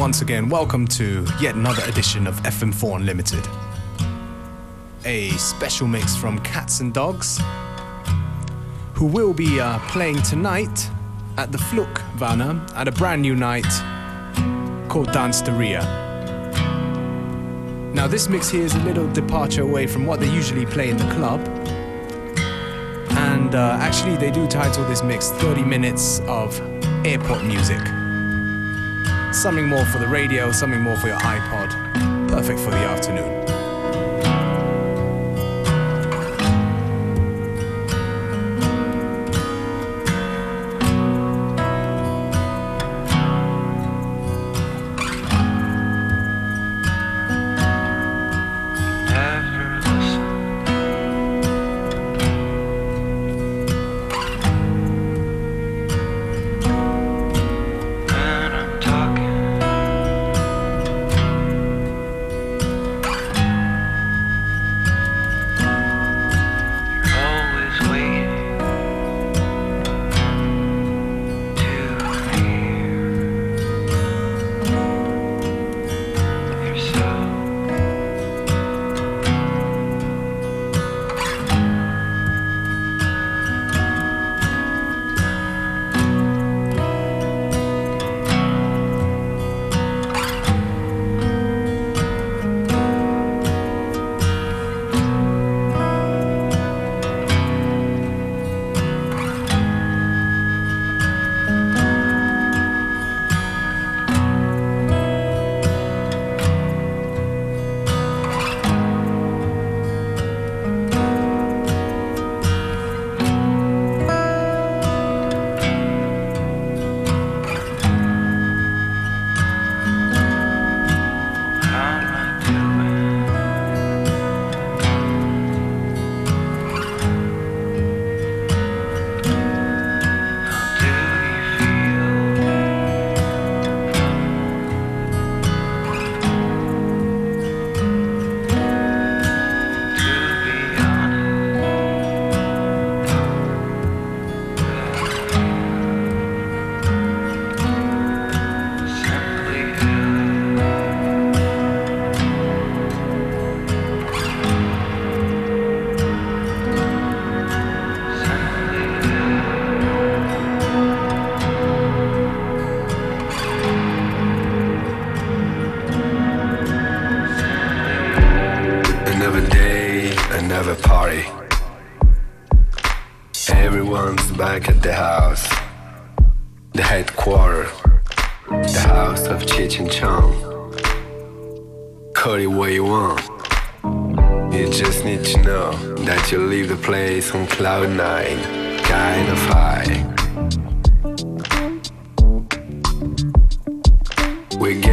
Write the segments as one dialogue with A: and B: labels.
A: once again, welcome to yet another edition of FM4 Unlimited. A special mix from Cats and Dogs, who will be uh, playing tonight at the Fluc Wanne at a brand new night called Dansteria. Now, this mix here is a little departure away from what they usually play in the club. And uh, actually, they do title this mix 30 Minutes of Airport Music. Something more for the radio, something more for your iPod. Perfect for the afternoon.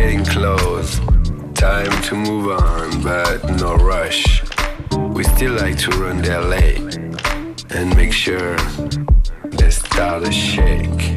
B: Getting close, time to move on, but no rush. We still like to run the LA and make sure they start to shake.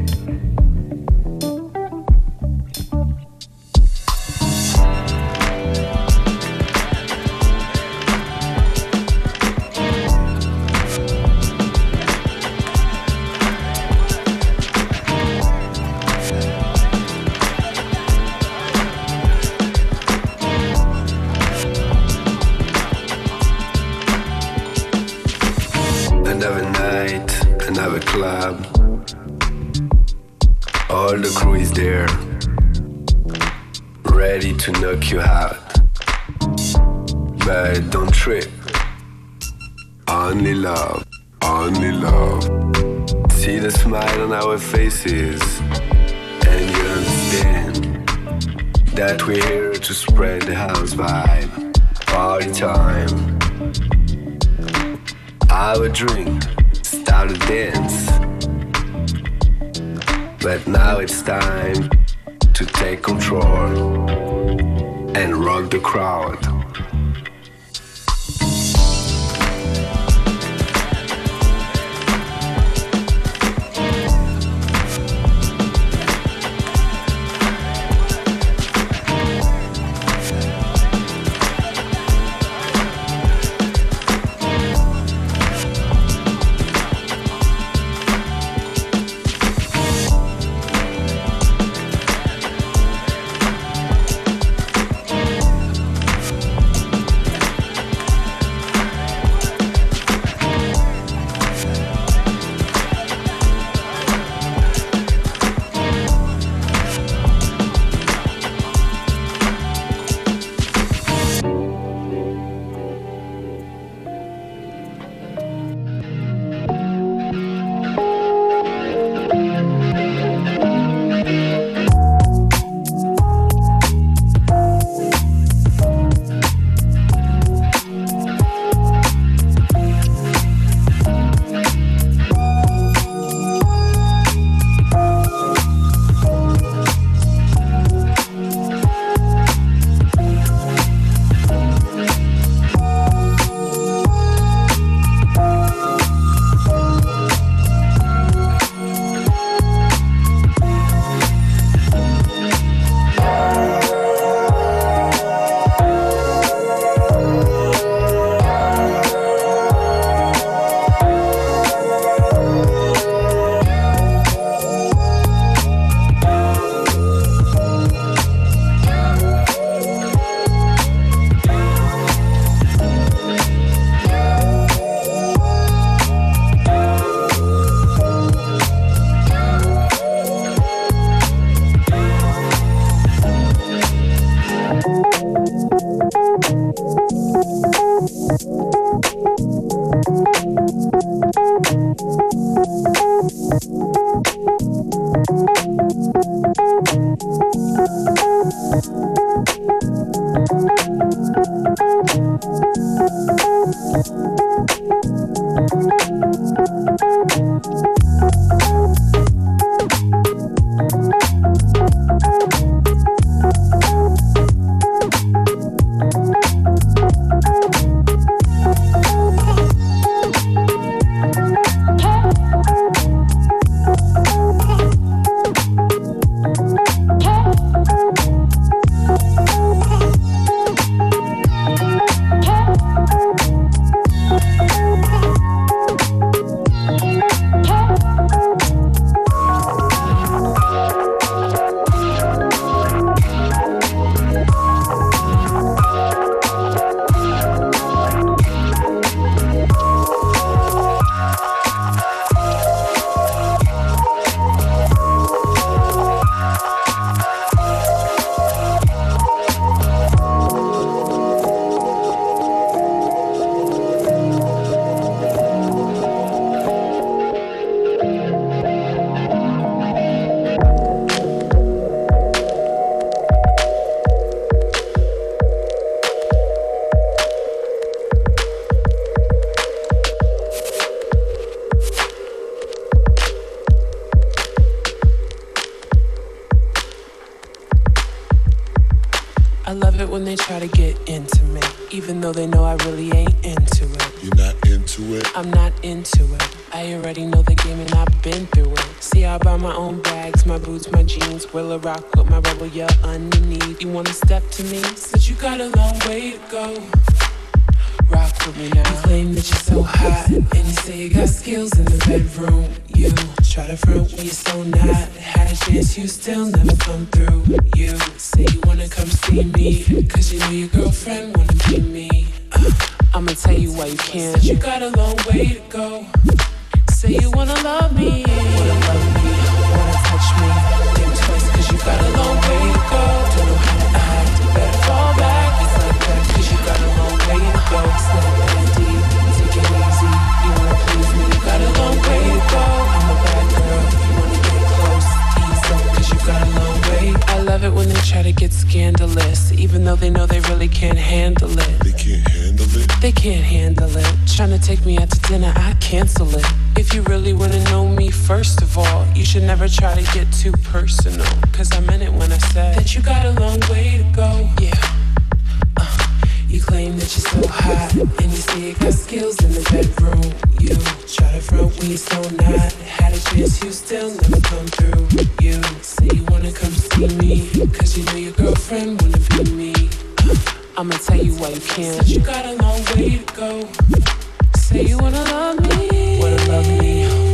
C: I love it when they try to get intimate, even though they know I really ain't into it.
D: You're not into it?
C: I'm not into it. I already know the game and I've been through it. See, I buy my own bags, my boots, my jeans. Will a rock with my rubber, yeah, underneath. You wanna step to me? Said you got a long way to go for me now. You claim that you're so hot, and you say you got skills in the bedroom. You try to front when you're so not. Had a chance, you still never come through. You say you wanna come see me, cause you know your girlfriend wanna be me. Uh, I'ma tell you why you can't. You got a long way to go. Say you wanna love me, wanna love me, wanna touch me. Think twice, cause you got a long way to go. Don't know how to act, better fall back. It's like that, cause you got a long way to go. Slow it when they try to get scandalous, even though they know they really can't handle it. They
D: can't handle it.
C: They can't handle it. Trying to take me out to dinner, I cancel it. If you really wanna know me, first of all, you should never try to get too personal. Cause I meant it when I said that you got a long way to go. Yeah you claim that you're so hot, and you say you got skills in the bedroom. You try to front when you're so not. Had a chance, you still never come through. You say you wanna come see me, cause you know your girlfriend wanna be me. I'ma tell you why you can't. Said you got a long way to go. Say you wanna love me. Wanna love me.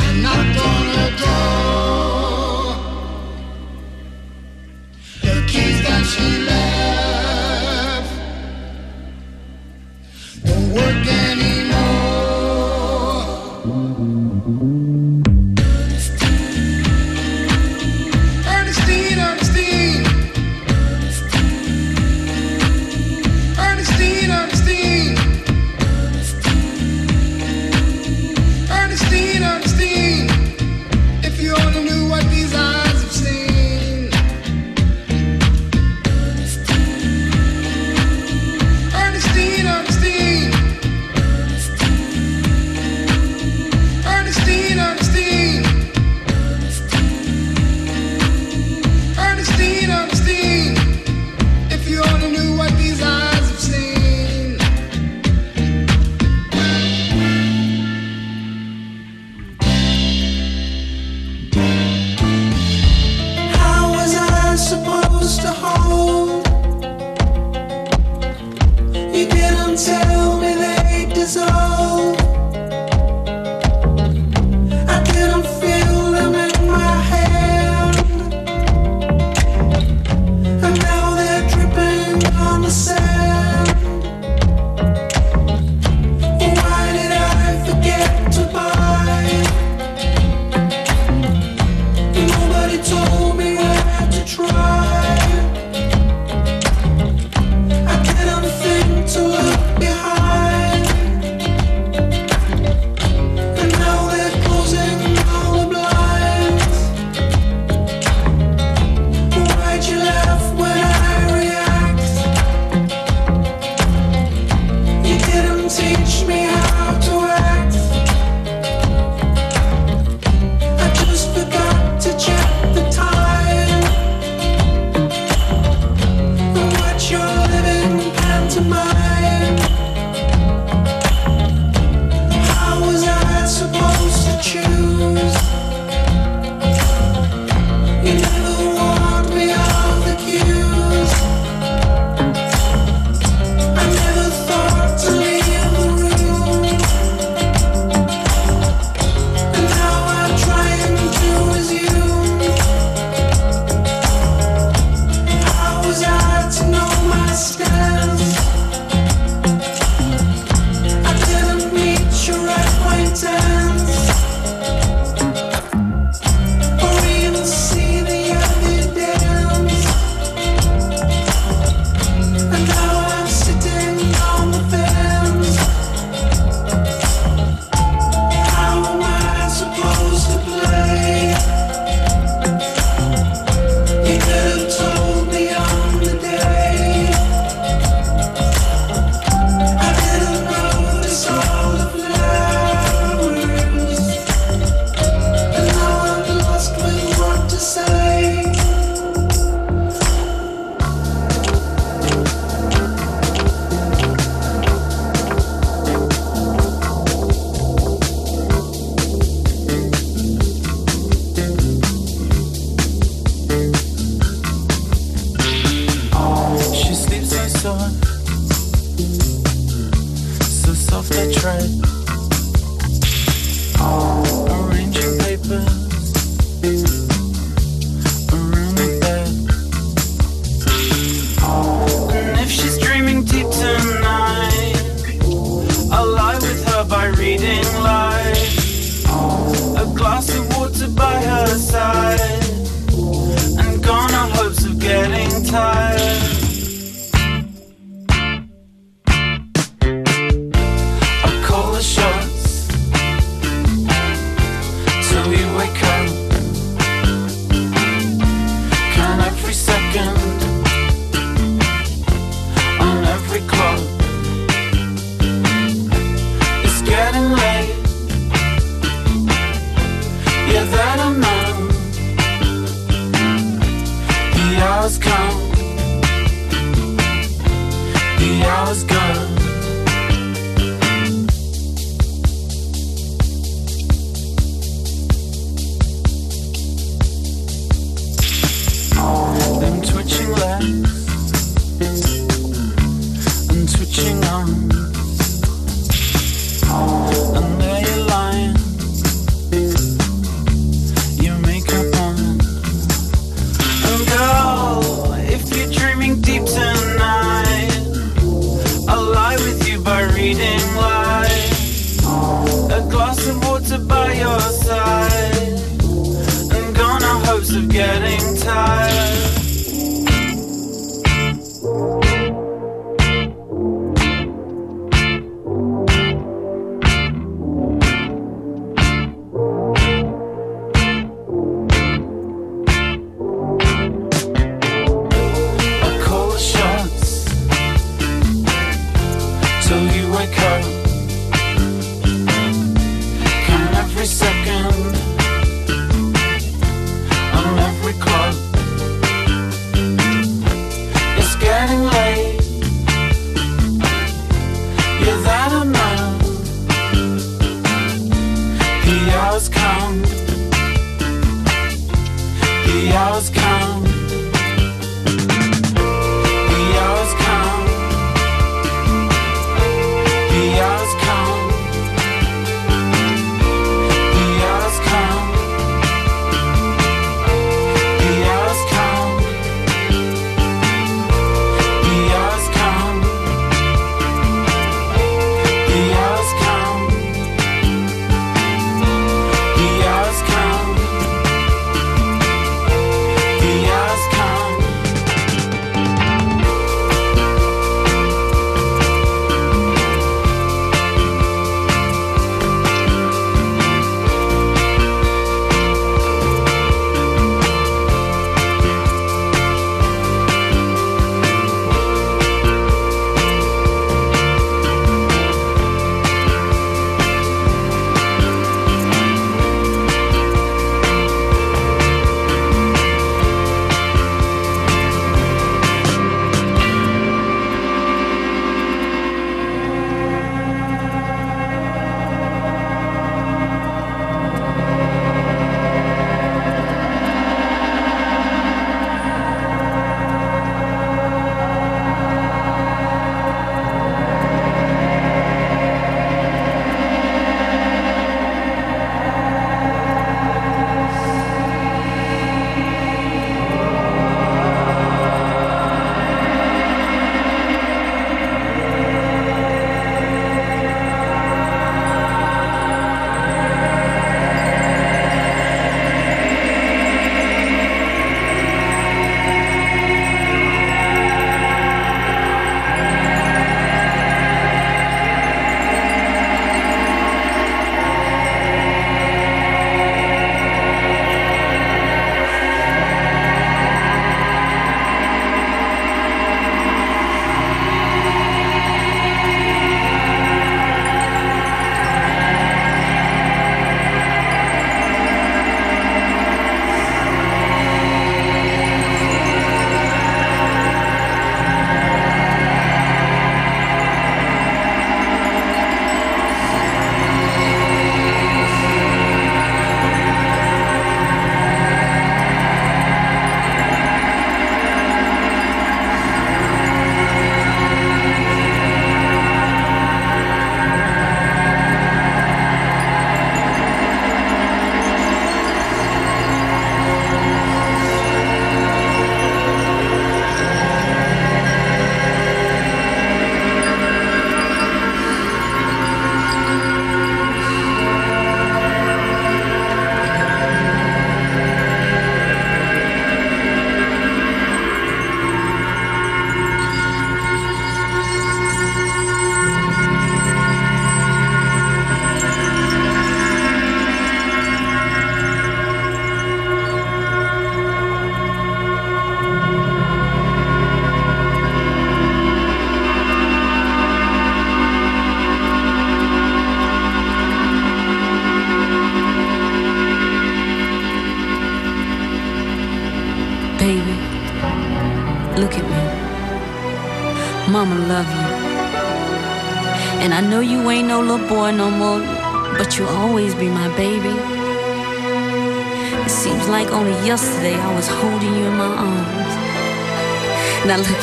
E: I'm not gonna go.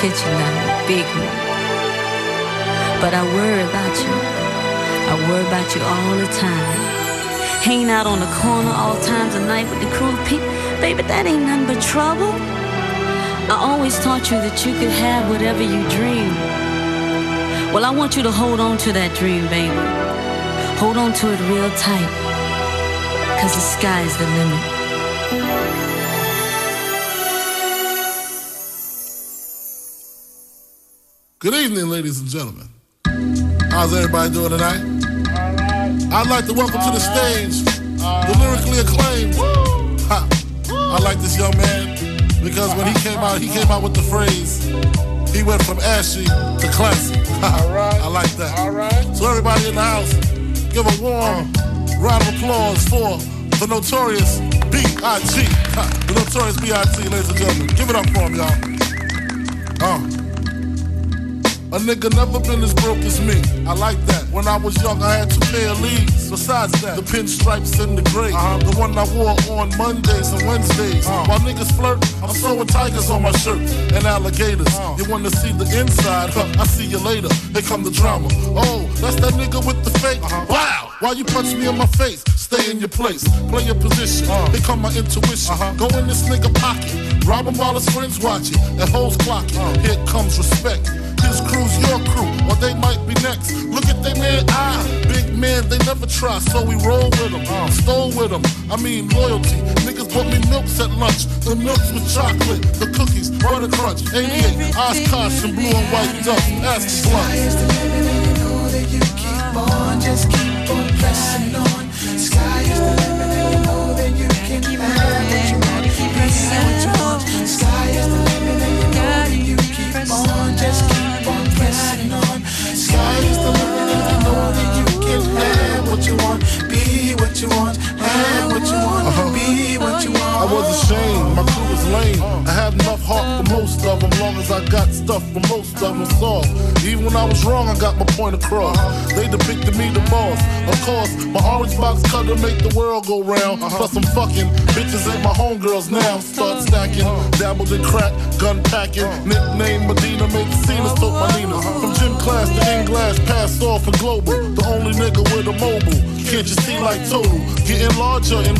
F: You now, big man. But I worry about you. I worry about you all the time. Hanging out on the corner all times of night with the crew people. Baby, that ain't nothing but trouble. I always taught you that you could have whatever you dream. Well, I want you to hold on to that dream, baby. Hold on to it real tight. Cause the sky's the limit.
G: Good evening, ladies and gentlemen. How's everybody doing tonight? I'd like to welcome to the stage
H: the lyrically
G: acclaimed. I
H: like
G: this young man because when he came out, he came out with the phrase, he went from ashy to classy.
H: I
G: like that.
H: All right.
G: So everybody in the house, give a warm round of applause for the notorious B.I.G. The notorious B.I.G. Ladies and gentlemen, give it up for him, y'all. Uh. A nigga never been as broke as me. I like that. When I was young, I had two pair of leads. Besides that, the pinstripes and the gray. Uh-huh. The one I wore on Mondays and Wednesdays. Uh-huh. While niggas flirt, I'm sewing tigers on my shirt and alligators. Uh-huh. You wanna see the inside? Huh, I see you later. Here come the drama. Oh, that's that nigga with the fake. Wow! Why you punch me in my face? Stay in your place. Play your position. Here come my intuition. Go in this nigga pocket. Rob him while his friends watching. And hoes clocking. Here comes respect his crew's your crew, or they might be next. Look at they man, ah, big man, they never try, so we roll with them, uh, stole with them. I mean, loyalty. Niggas bought me milks at lunch, the milks with chocolate, the cookies, butter crunch, 88, Oshkosh, and blue and white duck. Ask the blunt. Just keep on on. Sky is the limit, and you know that you can have what you want. Sky is the limit, and you know that you keep on. Just keep on pressing on. Sky is the limit, and you know that you can have what you want. Be what you want. Have what you want. Be what you want. I was ashamed, my crew was lame. I had enough heart for most long as I got stuff for most of them soft. Even when I was wrong, I got my point across. They depicted me the boss. Of course, my orange box cutter make the world go round. Uh-huh. Plus, I'm fucking bitches ain't my homegirls now. Start uh-huh. stacking, uh-huh. dabbled in crack, gun packing. Nickname Medina, made the scenes, took my Nina. From gym class to in glass, passed off for global. The only nigga with a mobile. Can't you see like total? Getting larger and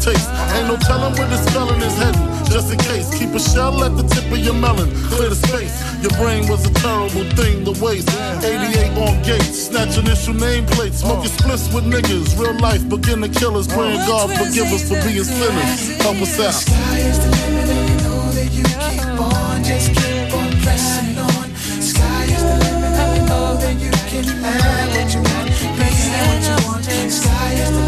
G: taste. Ain't no telling where this felon is heading. Just in case, keep a shell at the tip of your melon. Clear the space. Your brain was a terrible thing to waste. 88 on gates, snatch initial nameplates. Smoking oh. splits with niggas. Real life beginner killers. Oh, Praying God forgive us for being sinners. Help us out. Sky is the limit, and you know that you keep on. Just keep on pressing on. Sky is the limit, and you know that you can have what you want. Be what you want. Sky is the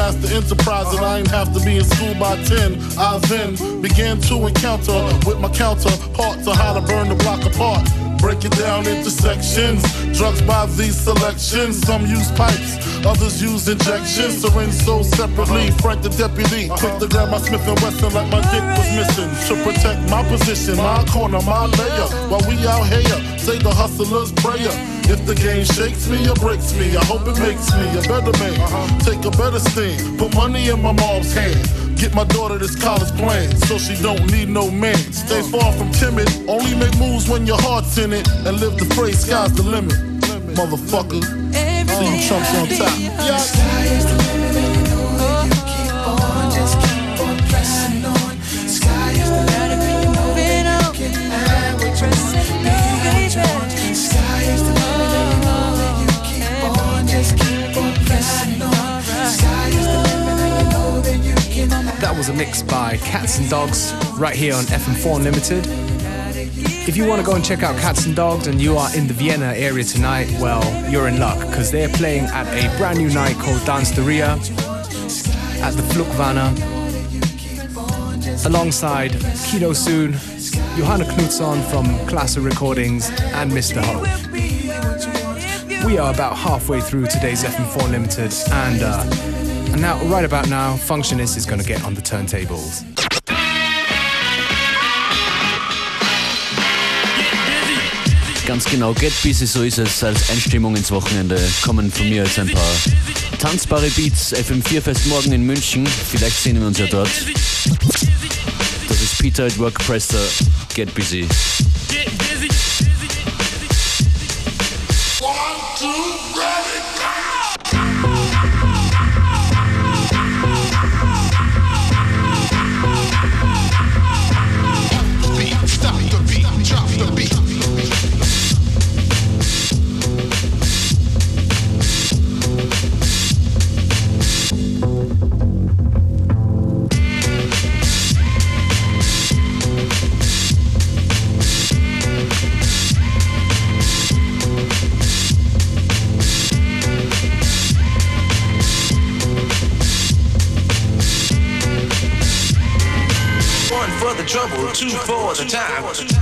G: master enterprise and I ain't have to be in school by 10, I then began to encounter with my counterpart to how to burn the block apart. Break it down into sections. Drugs by these selections. Some use pipes, others use injections. Syringe sold separately. Frank the deputy, quick to grab my Smith and Wesson like my dick was missing. To protect my position, my corner, my layer. While we out here, say the hustler's prayer. If the game shakes me or breaks me, I hope it makes me a better man. Take a better stand, put money in my mom's hand. Get my daughter this college plan so she don't need no man. Stay far from timid, only make moves when your heart's in it. And live the phrase, sky's the limit. Motherfucker, see you chumps on top. Yeah.
A: Was a mix by Cats and Dogs right here on FM4 Unlimited. If you want to go and check out Cats and Dogs and you are in the Vienna area tonight, well, you're in luck because they're playing at a brand new night called Dance Ria at the Fluc Wanne. alongside Kido Soon, Johanna Knutsson from Klasse Recordings, and Mr. Ho. We are about halfway through today's FM4 Limited, and, uh, and now, right about now, Functionist is going to get on the turntables.
I: Ganz genau, Get Busy, so ist es. Als Einstimmung ins Wochenende kommen von mir jetzt ein paar tanzbare Beats. FM4 Fest morgen in München. Vielleicht sehen wir uns ja dort. Das ist Peter at Work Presser. Get Busy. Trouble, two for the time.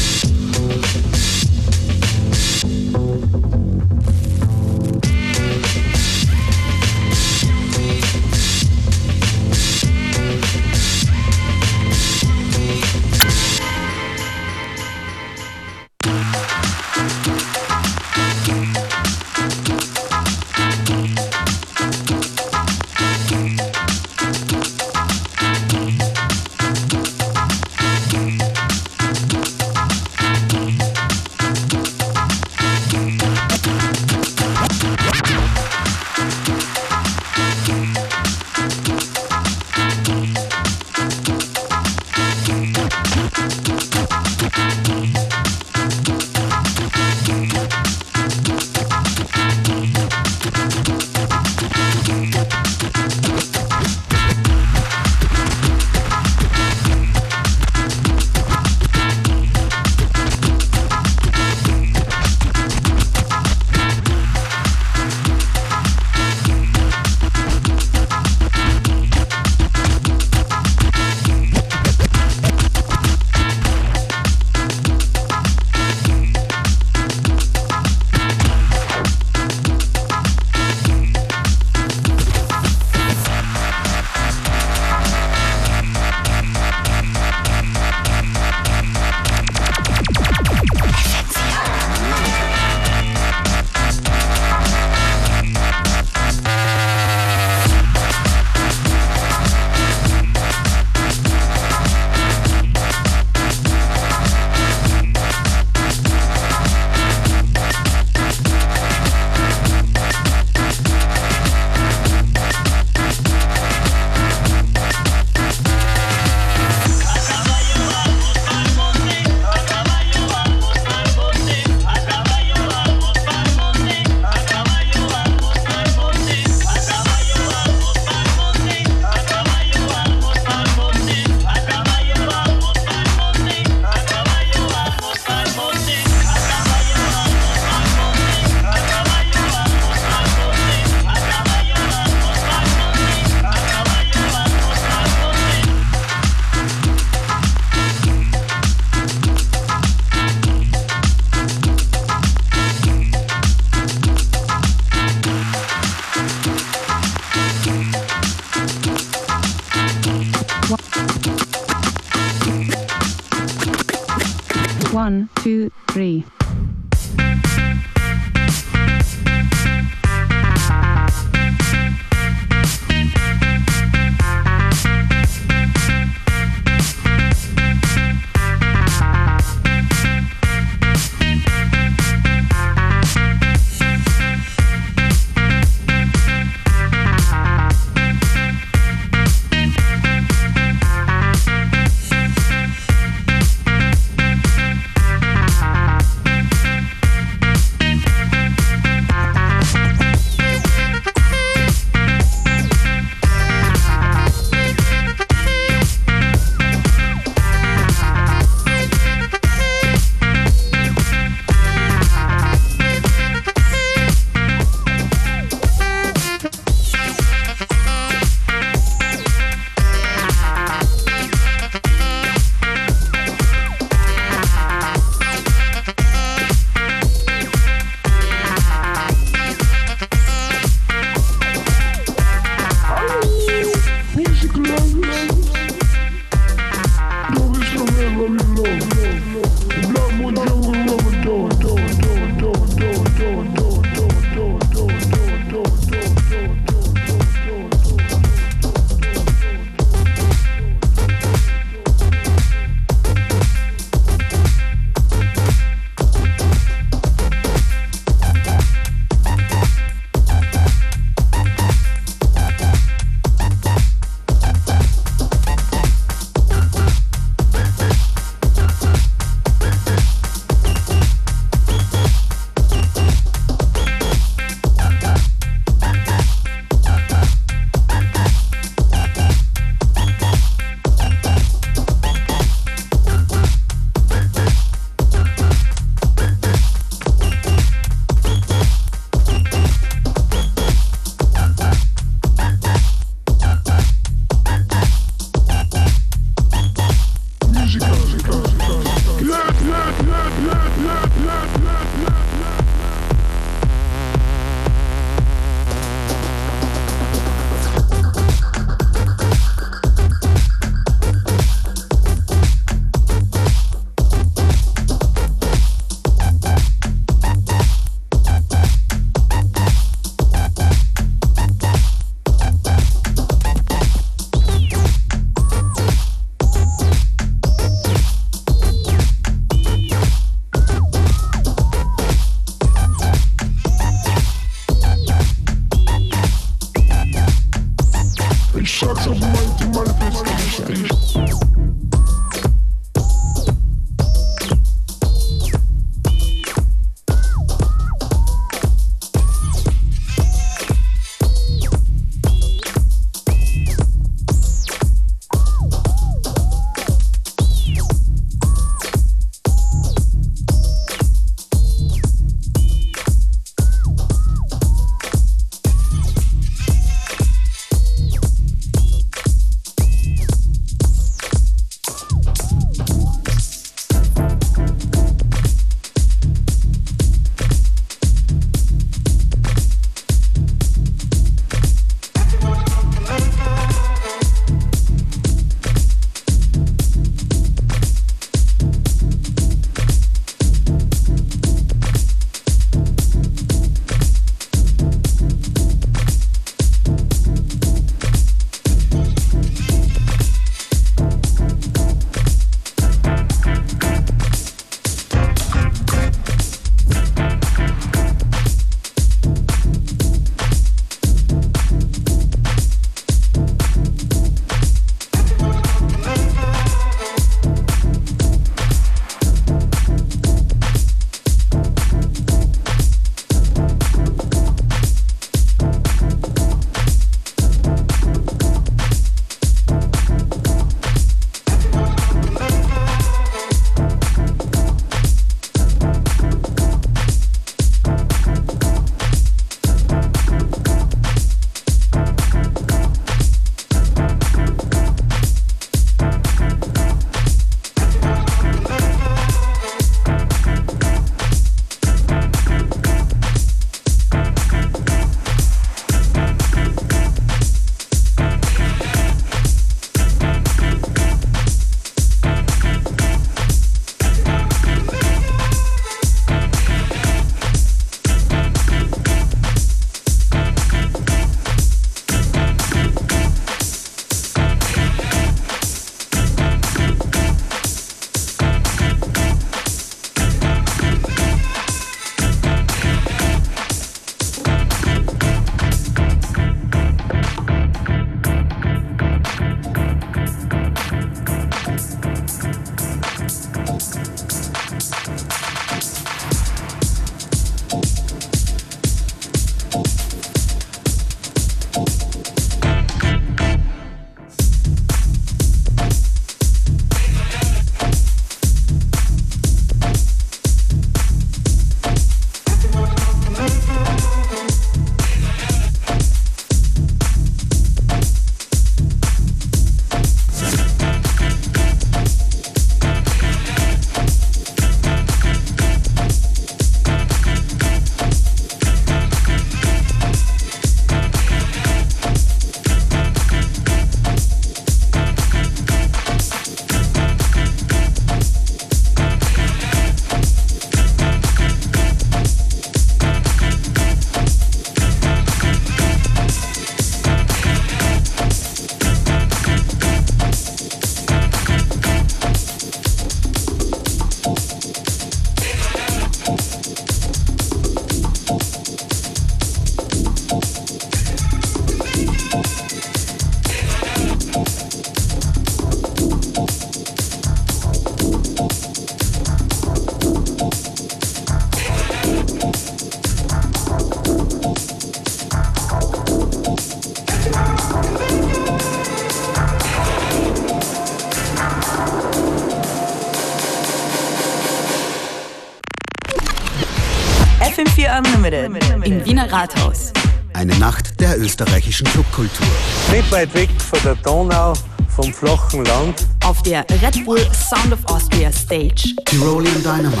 J: Wiener Rathaus.
K: Eine Nacht der österreichischen Clubkultur.
L: Nicht weit weg von der Donau, vom flachen Land.
J: Auf der Red Bull Sound of Austria Stage.
K: Tyrolean Dynamite.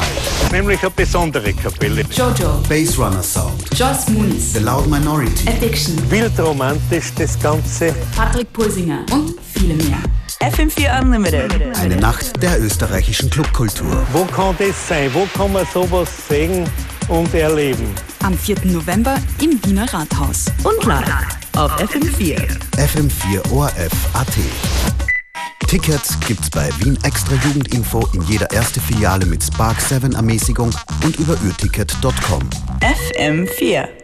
L: Nämlich eine besondere Kapelle.
J: Jojo.
K: Bass Runner Sound.
J: Joyce Muniz.
K: The Loud Minority.
J: Addiction.
L: Wild romantisch das Ganze.
J: Patrick Pulsinger und viele mehr.
M: FM4 Unlimited.
K: Eine Nacht der österreichischen Clubkultur.
L: Wo kann das sein? Wo kann man sowas sehen und erleben?
J: Am 4. November im Wiener Rathaus.
M: Und live auf FM4.
K: FM4 ORF AT. Tickets gibt's bei Wien Extra Jugendinfo in jeder erste Filiale mit Spark 7 Ermäßigung und über urticket.com.
M: FM4.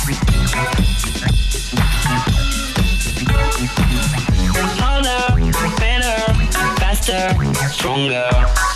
N: better, stronger.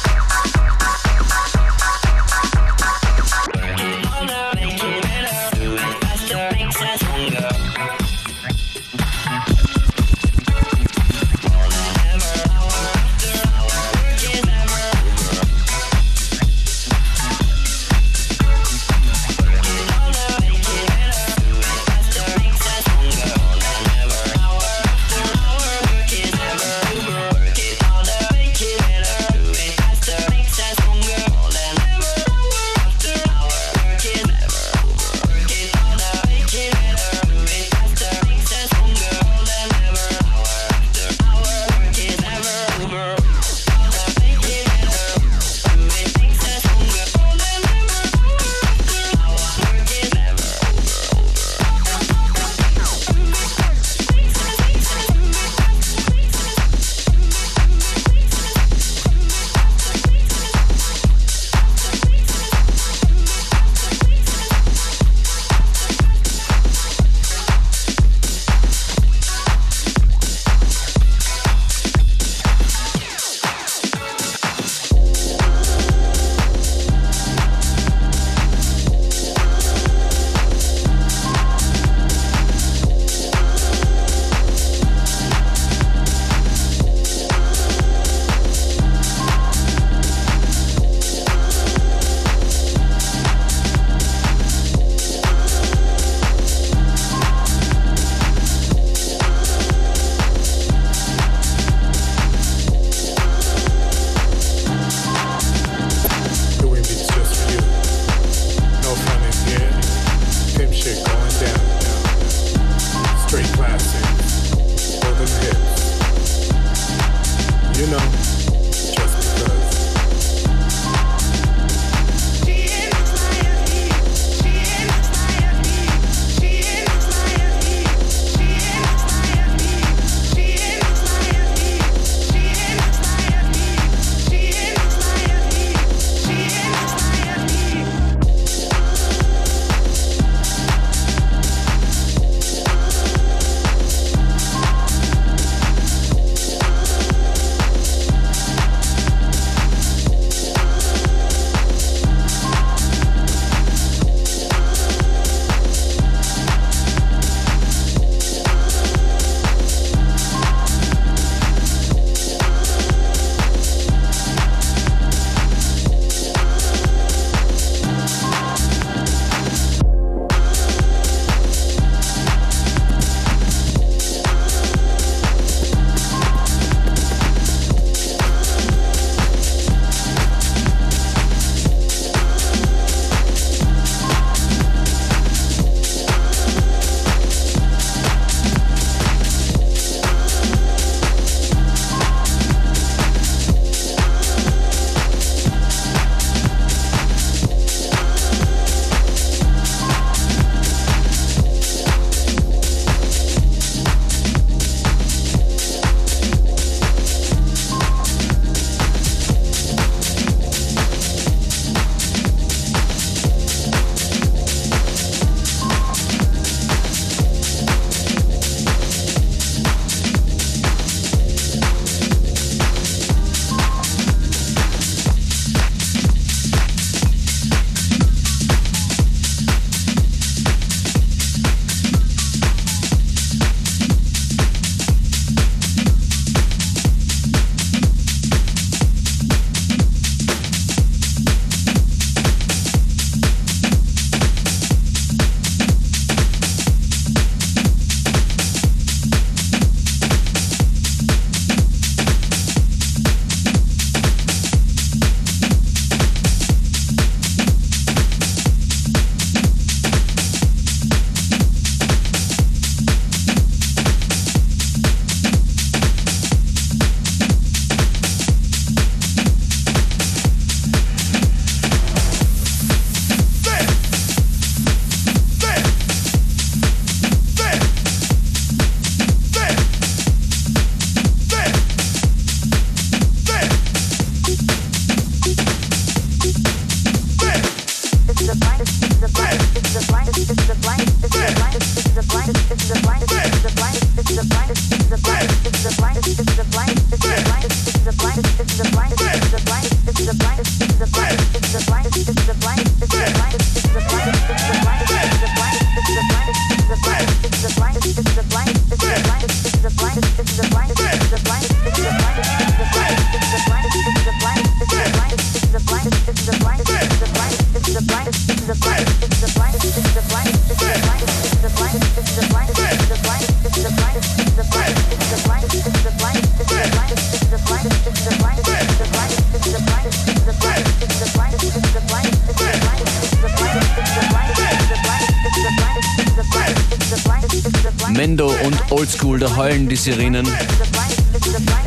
I: Sirenen.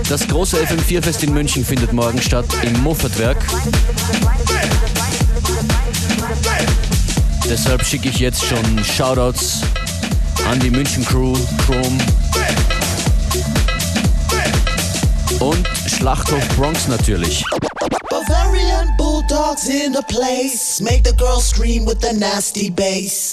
I: Das große FM4-Fest in München findet morgen statt im Moffatwerk. Deshalb schicke ich jetzt schon Shoutouts an die München Crew, Chrome und Schlachthof Bronx natürlich.
O: Bavarian bulldogs
M: in
O: the
M: place.
O: Make the girl scream
M: with the nasty bass.